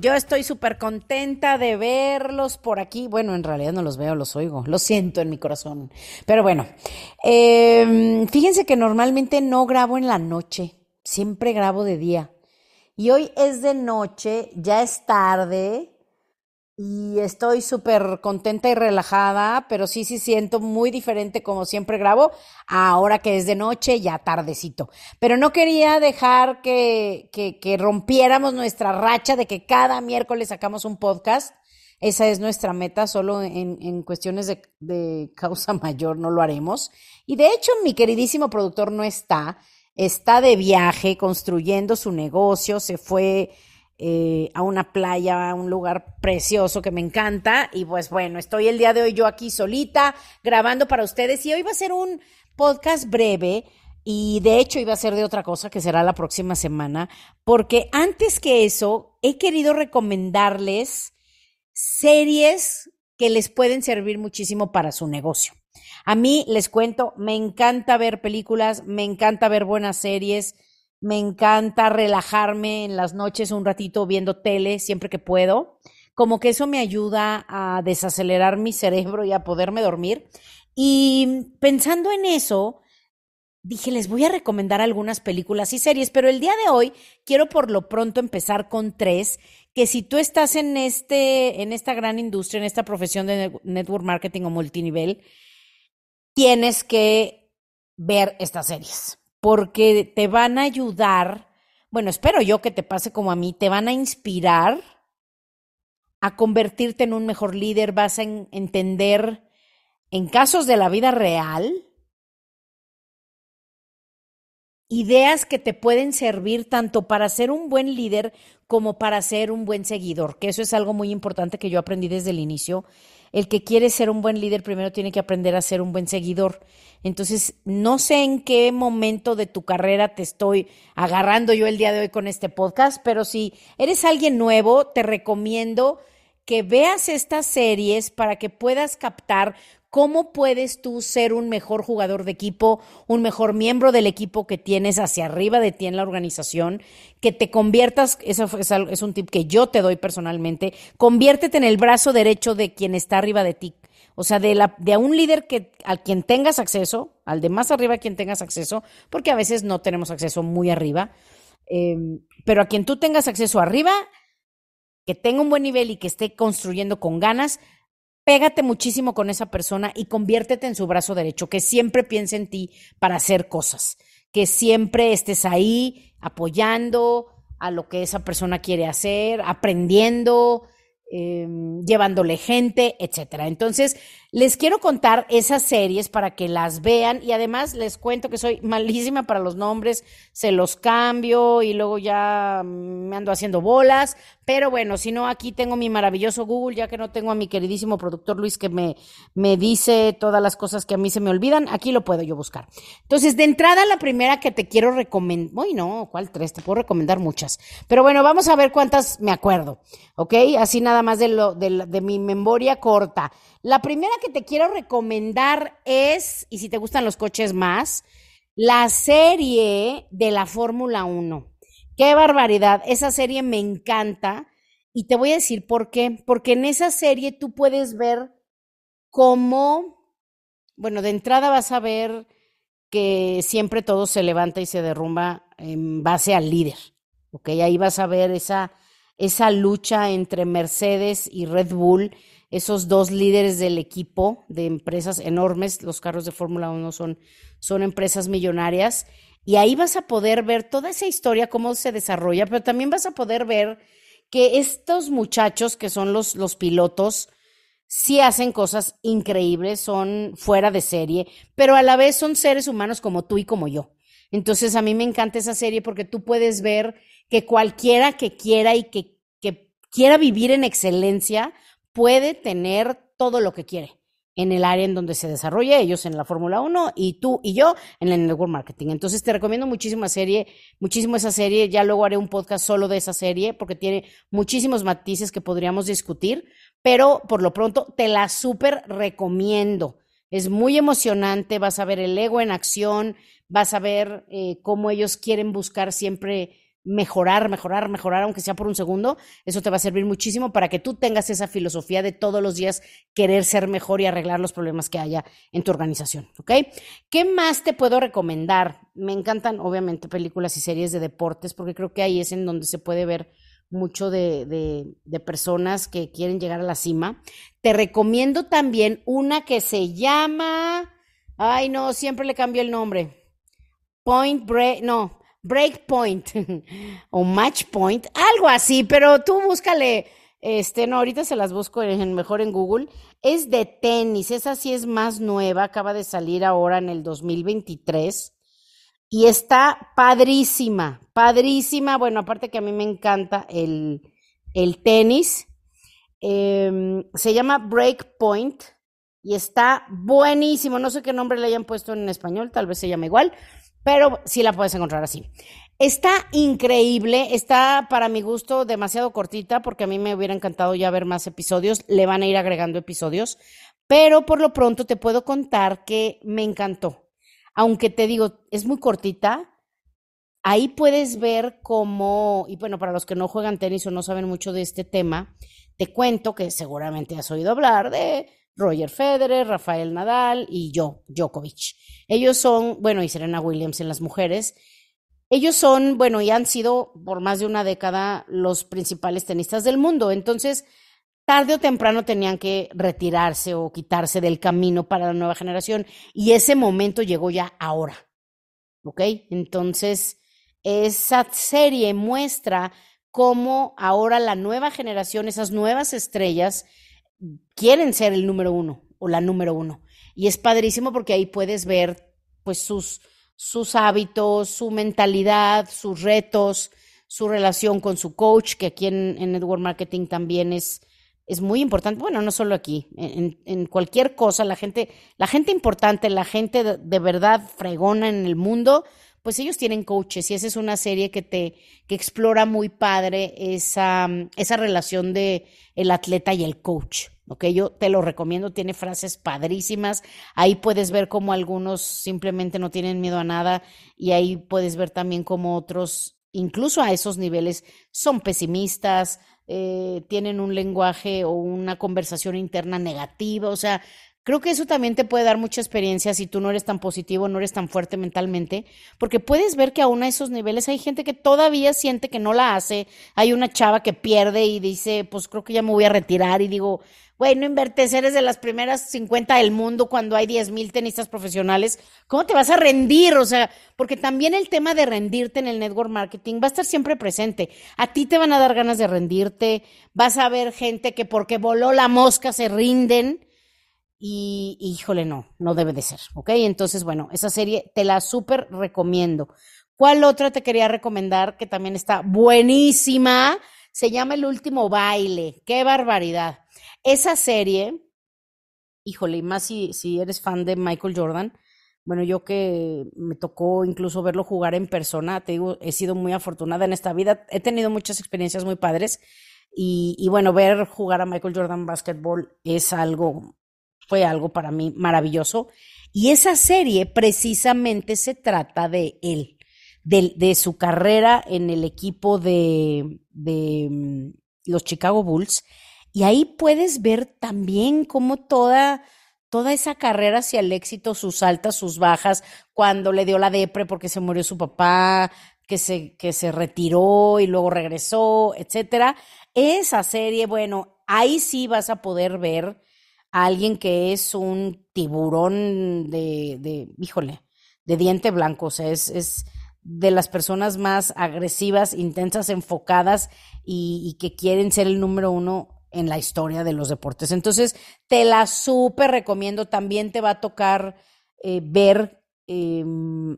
Yo estoy súper contenta de verlos por aquí. Bueno, en realidad no los veo, los oigo. Lo siento en mi corazón. Pero bueno, eh, fíjense que normalmente no grabo en la noche. Siempre grabo de día. Y hoy es de noche, ya es tarde. Y estoy súper contenta y relajada, pero sí, sí siento muy diferente como siempre grabo, ahora que es de noche, ya tardecito. Pero no quería dejar que, que, que rompiéramos nuestra racha de que cada miércoles sacamos un podcast. Esa es nuestra meta, solo en, en cuestiones de, de causa mayor no lo haremos. Y de hecho, mi queridísimo productor no está, está de viaje construyendo su negocio, se fue eh, a una playa, a un lugar precioso que me encanta. Y pues bueno, estoy el día de hoy yo aquí solita grabando para ustedes y hoy va a ser un podcast breve. Y de hecho iba a ser de otra cosa que será la próxima semana, porque antes que eso he querido recomendarles series que les pueden servir muchísimo para su negocio. A mí les cuento, me encanta ver películas, me encanta ver buenas series, me encanta relajarme en las noches un ratito viendo tele siempre que puedo. Como que eso me ayuda a desacelerar mi cerebro y a poderme dormir. Y pensando en eso, dije, les voy a recomendar algunas películas y series, pero el día de hoy quiero por lo pronto empezar con tres que si tú estás en este en esta gran industria, en esta profesión de network marketing o multinivel, tienes que ver estas series porque te van a ayudar, bueno, espero yo que te pase como a mí, te van a inspirar a convertirte en un mejor líder, vas a entender en casos de la vida real ideas que te pueden servir tanto para ser un buen líder como para ser un buen seguidor, que eso es algo muy importante que yo aprendí desde el inicio. El que quiere ser un buen líder primero tiene que aprender a ser un buen seguidor. Entonces, no sé en qué momento de tu carrera te estoy agarrando yo el día de hoy con este podcast, pero si eres alguien nuevo, te recomiendo que veas estas series para que puedas captar ¿Cómo puedes tú ser un mejor jugador de equipo, un mejor miembro del equipo que tienes hacia arriba de ti en la organización? Que te conviertas, eso es, un tip que yo te doy personalmente, conviértete en el brazo derecho de quien está arriba de ti. O sea, de, la, un líder que, al quien tengas acceso, al de más arriba a quien tengas acceso, porque a veces no tenemos acceso muy arriba, em, pero a quien tú tengas acceso arriba, que tenga un buen nivel y que esté construyendo con ganas, pégate muchísimo con esa persona y conviértete en su brazo derecho, que siempre piense en ti para hacer cosas, que siempre estés ahí apoyando a lo que esa persona quiere hacer, aprendiendo, eh, llevándole gente, etcétera. Entonces, les quiero contar esas series para que las vean y además les cuento que soy malísima para los nombres, se los cambio y luego ya me ando haciendo bolas, pero bueno, si no, aquí tengo mi maravilloso Google, ya que no tengo a mi queridísimo productor Luis que me, me dice todas las cosas que a mí se me olvidan, aquí lo puedo yo buscar. Entonces, de entrada, la primera que te quiero recomendar, uy, no, ¿cuál tres? Te puedo recomendar muchas, pero bueno, vamos a ver cuántas me acuerdo, ¿ok? Así nada más de, lo, de, de mi memoria corta. La primera que te quiero recomendar es, y si te gustan los coches más, la serie de la Fórmula 1. Qué barbaridad, esa serie me encanta y te voy a decir por qué. Porque en esa serie tú puedes ver cómo, bueno, de entrada vas a ver que siempre todo se levanta y se derrumba en base al líder. ¿Ok? Ahí vas a ver esa esa lucha entre Mercedes y Red Bull, esos dos líderes del equipo de empresas enormes, los carros de Fórmula 1 son, son empresas millonarias, y ahí vas a poder ver toda esa historia, cómo se desarrolla, pero también vas a poder ver que estos muchachos que son los, los pilotos, sí hacen cosas increíbles, son fuera de serie, pero a la vez son seres humanos como tú y como yo. Entonces a mí me encanta esa serie porque tú puedes ver que cualquiera que quiera y que, que quiera vivir en excelencia puede tener todo lo que quiere en el área en donde se desarrolla, ellos en la Fórmula 1 y tú y yo en el network marketing. Entonces te recomiendo muchísimo serie, muchísimo esa serie, ya luego haré un podcast solo de esa serie porque tiene muchísimos matices que podríamos discutir, pero por lo pronto te la súper recomiendo. Es muy emocionante, vas a ver el ego en acción, vas a ver eh, cómo ellos quieren buscar siempre mejorar, mejorar, mejorar, aunque sea por un segundo. Eso te va a servir muchísimo para que tú tengas esa filosofía de todos los días querer ser mejor y arreglar los problemas que haya en tu organización, ¿ok? ¿Qué más te puedo recomendar? Me encantan, obviamente, películas y series de deportes, porque creo que ahí es en donde se puede ver mucho de, de, personas que quieren llegar a la cima. Te recomiendo también una que se llama, ay no, siempre le cambio el nombre. Point Break, no, Break Point o Match Point, algo así, pero tú búscale, este, no, ahorita se las busco en, mejor en Google. Es de tenis, esa sí es más nueva, acaba de salir ahora en el 2023 y está padrísima, padrísima. Bueno, aparte que a mí me encanta el, tenis. Em, se llama Breakpoint y está buenísimo. No sé qué nombre le hayan puesto en español, tal vez se llama igual, pero sí la puedes encontrar así. Está increíble, está para mi gusto demasiado cortita porque a mí me hubiera encantado ya ver más episodios, le van a ir agregando episodios, pero por lo pronto te puedo contar que me encantó aunque te digo, es muy cortita, ahí puedes ver cómo, y bueno, para los que no juegan tenis o no saben mucho de este tema, te cuento que seguramente has oído hablar de Roger Federer, Rafael Nadal y yo, Djokovic. Ellos son, bueno, y Serena Williams en las mujeres. Ellos son, bueno, y han sido por más de una década los principales tenistas del mundo. Entonces, tarde o temprano tenían que retirarse o quitarse del camino para la nueva generación y ese momento llegó ya ahora. ¿Ok? Entonces, esa serie muestra cómo ahora la nueva generación, esas nuevas estrellas, quieren ser el número uno o la número uno. Y es padrísimo porque ahí puedes ver pues sus, sus hábitos, su mentalidad, sus retos, su relación con su coach, que aquí en, en Network Marketing también es, es muy importante, bueno, no solo aquí, en, cualquier cosa, la gente, la gente importante, la gente de, verdad fregona en el mundo, pues ellos tienen coaches y esa es una serie que te que explora muy padre esa, esa relación de el atleta y el coach. Ok, yo te lo recomiendo, tiene frases padrísimas. Ahí puedes ver cómo algunos simplemente no tienen miedo a nada y ahí puedes ver también cómo otros, incluso a esos niveles, son pesimistas, eh, tienen un lenguaje o una conversación interna negativa, o sea, creo que eso también te puede dar mucha experiencia si tú no eres tan positivo, no eres tan fuerte mentalmente, porque puedes ver que aún a esos niveles hay gente que todavía siente que no la hace, hay una chava que pierde y dice, pues creo que ya me voy a retirar y digo, güey, no invertes, eres de las primeras 50 del mundo cuando hay 10 mil tenistas profesionales, ¿cómo te vas a rendir? O sea, porque también el tema de rendirte en el network marketing va a estar siempre presente. A ti te van a dar ganas de rendirte, vas a ver gente que porque voló la mosca se rinden. Y, híjole, no, no debe de ser, ¿ok? Entonces, bueno, esa serie te la súper recomiendo. ¿Cuál otra te quería recomendar que también está buenísima? Se llama El último baile. ¡Qué barbaridad! Esa serie, híjole, y más si, si eres fan de Michael Jordan, bueno, yo que me tocó incluso verlo jugar en persona, te digo, he sido muy afortunada en esta vida, he tenido muchas experiencias muy padres y, y bueno, ver jugar a Michael Jordan basketball es algo, fue algo para mí maravilloso. Y esa serie precisamente se trata de él, de, de su carrera en el equipo de, de mm, los Chicago Bulls y ahí puedes ver también cómo toda, toda esa carrera hacia el éxito, sus altas, sus bajas, cuando le dio la depre porque se murió su papá, que se, que se retiró y luego regresó, etcétera. Esa serie, bueno, ahí sí vas a poder ver alguien que es un tiburón de, de híjole, de diente blanco, o sea, es, es de las personas más agresivas, intensas, enfocadas y, que quieren ser el número uno en la historia de los deportes. Entonces, te la súper recomiendo. También te va a tocar eh, ver, eh,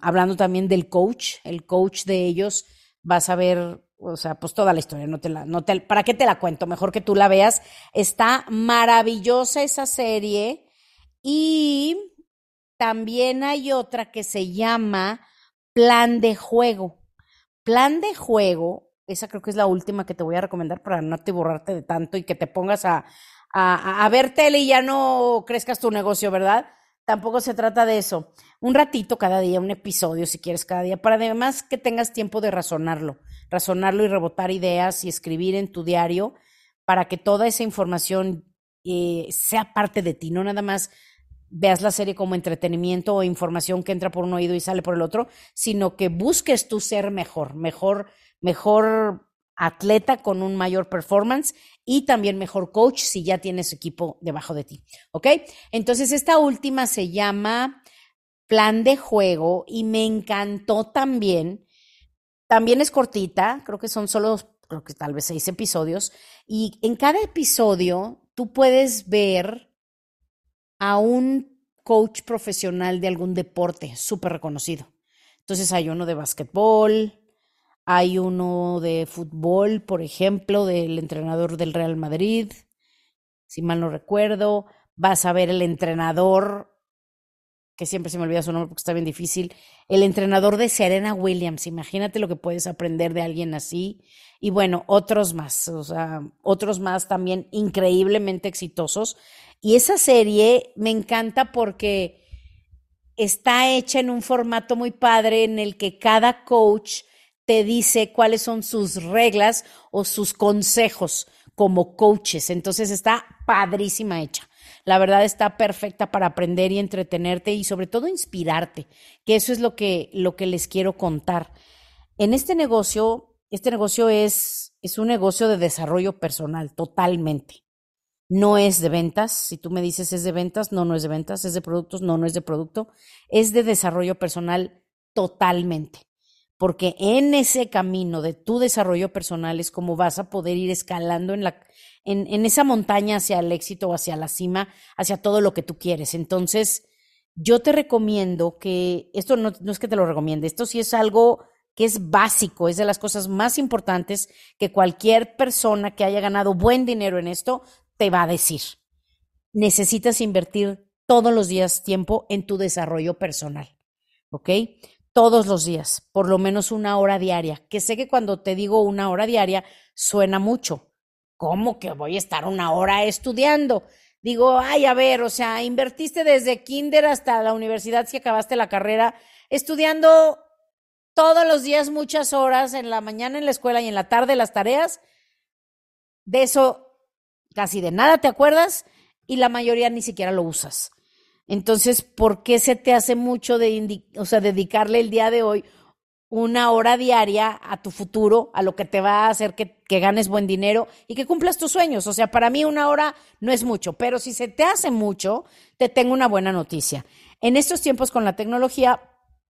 hablando también del coach, el coach de ellos, vas a ver, o sea, pues toda la historia, no te la, no te, ¿para qué te la cuento? Mejor que tú la veas. Está maravillosa esa serie y también hay otra que se llama Plan de Juego. Plan de Juego esa creo que es la última que te voy a recomendar para no te borrarte de tanto y que te pongas a, a, a, ver tele y ya no crezcas tu negocio, ¿verdad? Tampoco se trata de eso. Un ratito cada día, un episodio si quieres cada día, para además que tengas tiempo de razonarlo, razonarlo y rebotar ideas y escribir en tu diario para que toda esa información eh, sea parte de ti, no nada más veas la serie como entretenimiento o información que entra por un oído y sale por el otro, sino que busques tu ser mejor, mejor mejor atleta con un mayor performance y también mejor coach si ya tienes equipo debajo de ti. ¿Ok? Entonces, esta última se llama Plan de Juego y me encantó también. También es cortita, creo que son solo, creo que tal vez seis episodios. Y en cada episodio tú puedes ver a un coach profesional de algún deporte súper reconocido. Entonces hay uno de básquetbol, hay uno de fútbol, por ejemplo, del entrenador del Real Madrid, si mal no recuerdo. Vas a ver el entrenador, que siempre se me olvida su nombre porque está bien difícil, el entrenador de Serena Williams. Imagínate lo que puedes aprender de alguien así. Y bueno, otros más, o sea, otros más también increíblemente exitosos. Y esa serie me encanta porque está hecha en un formato muy padre en el que cada coach te dice cuáles son sus reglas o sus consejos como coaches. Entonces está padrísima hecha. La verdad está perfecta para aprender y entretenerte y sobre todo inspirarte, que eso es lo que, lo que les quiero contar. En este negocio, este negocio es, es un negocio de desarrollo personal, totalmente. No es de ventas. Si tú me dices es de ventas, no, no es de ventas. Es de productos, no, no es de producto. Es de desarrollo personal totalmente porque en ese camino de tu desarrollo personal es como vas a poder ir escalando en, la, en, en esa montaña hacia el éxito, hacia la cima, hacia todo lo que tú quieres. Entonces, yo te recomiendo que, esto no, no es que te lo recomiende, esto sí es algo que es básico, es de las cosas más importantes que cualquier persona que haya ganado buen dinero en esto te va a decir. Necesitas invertir todos los días tiempo en tu desarrollo personal. ¿Ok? Todos los días, por lo menos una hora diaria, que sé que cuando te digo una hora diaria suena mucho. ¿Cómo que voy a estar una hora estudiando? Digo, ay, a ver, o sea, invertiste desde kinder hasta la universidad si acabaste la carrera, estudiando todos los días muchas horas, en la mañana en la escuela y en la tarde las tareas. De eso casi de nada te acuerdas y la mayoría ni siquiera lo usas. Entonces, ¿por qué se te hace mucho de, o sea, dedicarle el día de hoy una hora diaria a tu futuro, a lo que te va a hacer que, que, ganes buen dinero y que cumplas tus sueños? O sea, para mí una hora no es mucho, pero si se te hace mucho, te tengo una buena noticia. En estos tiempos con la tecnología,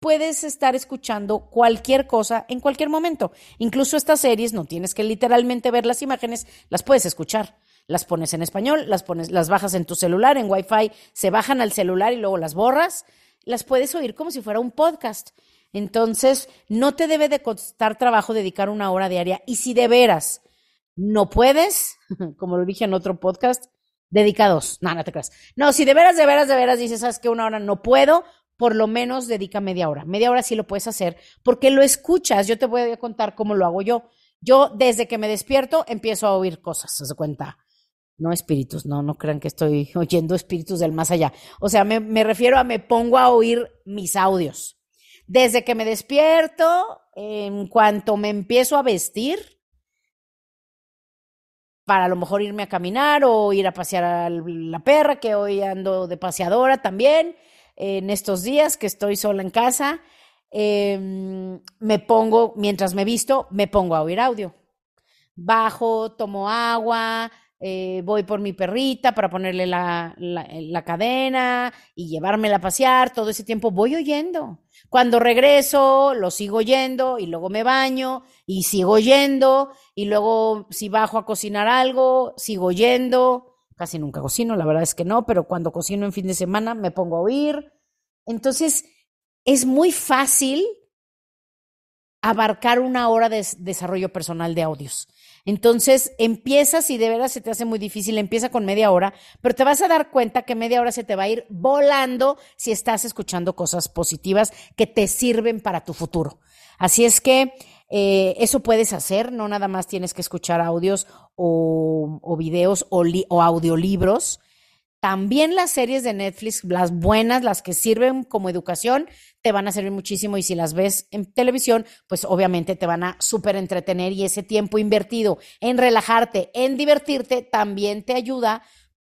puedes estar escuchando cualquier cosa en cualquier momento. Incluso estas series, no tienes que literalmente ver las imágenes, las puedes escuchar las pones en español, las pones, las bajas en tu celular, en Wi-Fi, se bajan al celular y luego las borras, las puedes oír como si fuera un podcast. Entonces, no te debe de costar trabajo dedicar una hora diaria. Y si de veras no puedes, como lo dije en otro podcast, dedica dos. No, no te creas. No, si de veras, de veras, de veras dices, sabes que una hora no puedo, por lo menos dedica media hora. Media hora sí lo puedes hacer porque lo escuchas. Yo te voy a contar cómo lo hago yo. Yo, desde que me despierto, empiezo a oír cosas, se cuenta no espíritus, no, no crean que estoy oyendo espíritus del más allá. O sea, me, me, refiero a me pongo a oír mis audios. Desde que me despierto, en cuanto me empiezo a vestir, para a lo mejor irme a caminar o ir a pasear a la perra, que hoy ando de paseadora también, en estos días que estoy sola en casa, em, me pongo, mientras me visto, me pongo a oír audio. Bajo, tomo agua, eh, voy por mi perrita para ponerle la, la, cadena y llevármela a pasear, todo ese tiempo voy oyendo. Cuando regreso, lo sigo oyendo y luego me baño y sigo oyendo y luego si bajo a cocinar algo, sigo oyendo. Casi nunca cocino, la verdad es que no, pero cuando cocino en fin de semana me pongo a oír. Entonces, es muy fácil abarcar una hora de desarrollo personal de audios. Entonces empieza, si de veras se te hace muy difícil, empieza con media hora, pero te vas a dar cuenta que media hora se te va a ir volando si estás escuchando cosas positivas que te sirven para tu futuro. Así es que eh, eso puedes hacer, no nada más tienes que escuchar audios o, videos o audiolibros. También las series de Netflix, las buenas, las que sirven como educación, te van a servir muchísimo y si las ves en televisión, pues obviamente te van a súper entretener y ese tiempo invertido en relajarte, en divertirte, también te ayuda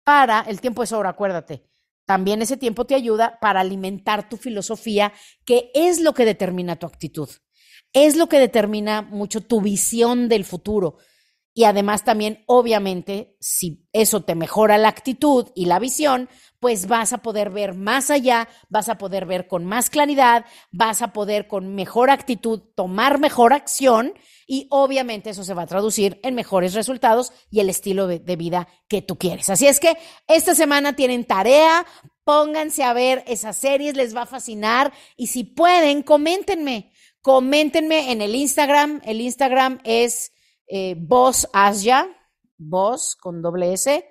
para, el tiempo es ahora, acuérdate, también ese tiempo te ayuda para alimentar tu filosofía, que es lo que determina tu actitud, es lo que determina mucho tu visión del futuro. Y además también, obviamente, si eso te mejora la actitud y la visión, pues vas a poder ver más allá, vas a poder ver con más claridad, vas a poder con mejor actitud tomar mejor acción y obviamente eso se va a traducir en mejores resultados y el estilo de, vida que tú quieres. Así es que esta semana tienen tarea, pónganse a ver esas series, les va a fascinar y si pueden, coméntenme, coméntenme en el Instagram, el Instagram es eh, Voz Asia, Voz con doble S,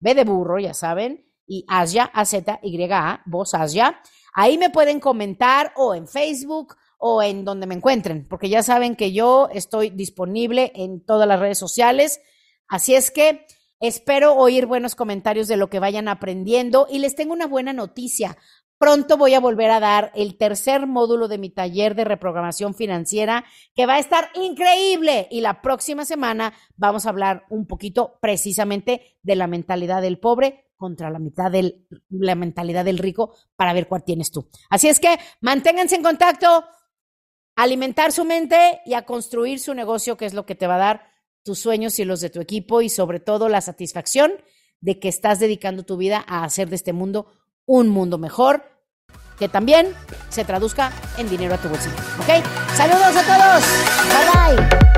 B de burro, ya saben, y Asia, A-Z-Y-A, Voz Asia. Ahí me pueden comentar o en Facebook o en donde me encuentren, porque ya saben que yo estoy disponible en todas las redes sociales. Así es que espero oír buenos comentarios de lo que vayan aprendiendo y les tengo una buena noticia. Pronto voy a volver a dar el tercer módulo de mi taller de reprogramación financiera, que va a estar increíble. Y la próxima semana vamos a hablar un poquito precisamente de la mentalidad del pobre contra la mitad de la mentalidad del rico para ver cuál tienes tú. Así es que manténganse en contacto, alimentar su mente y a construir su negocio, que es lo que te va a dar tus sueños y los de tu equipo y sobre todo la satisfacción de que estás dedicando tu vida a hacer de este mundo un mundo mejor que también se traduzca en dinero a tu bolsillo. ¿Ok? Saludos a todos. Bye bye.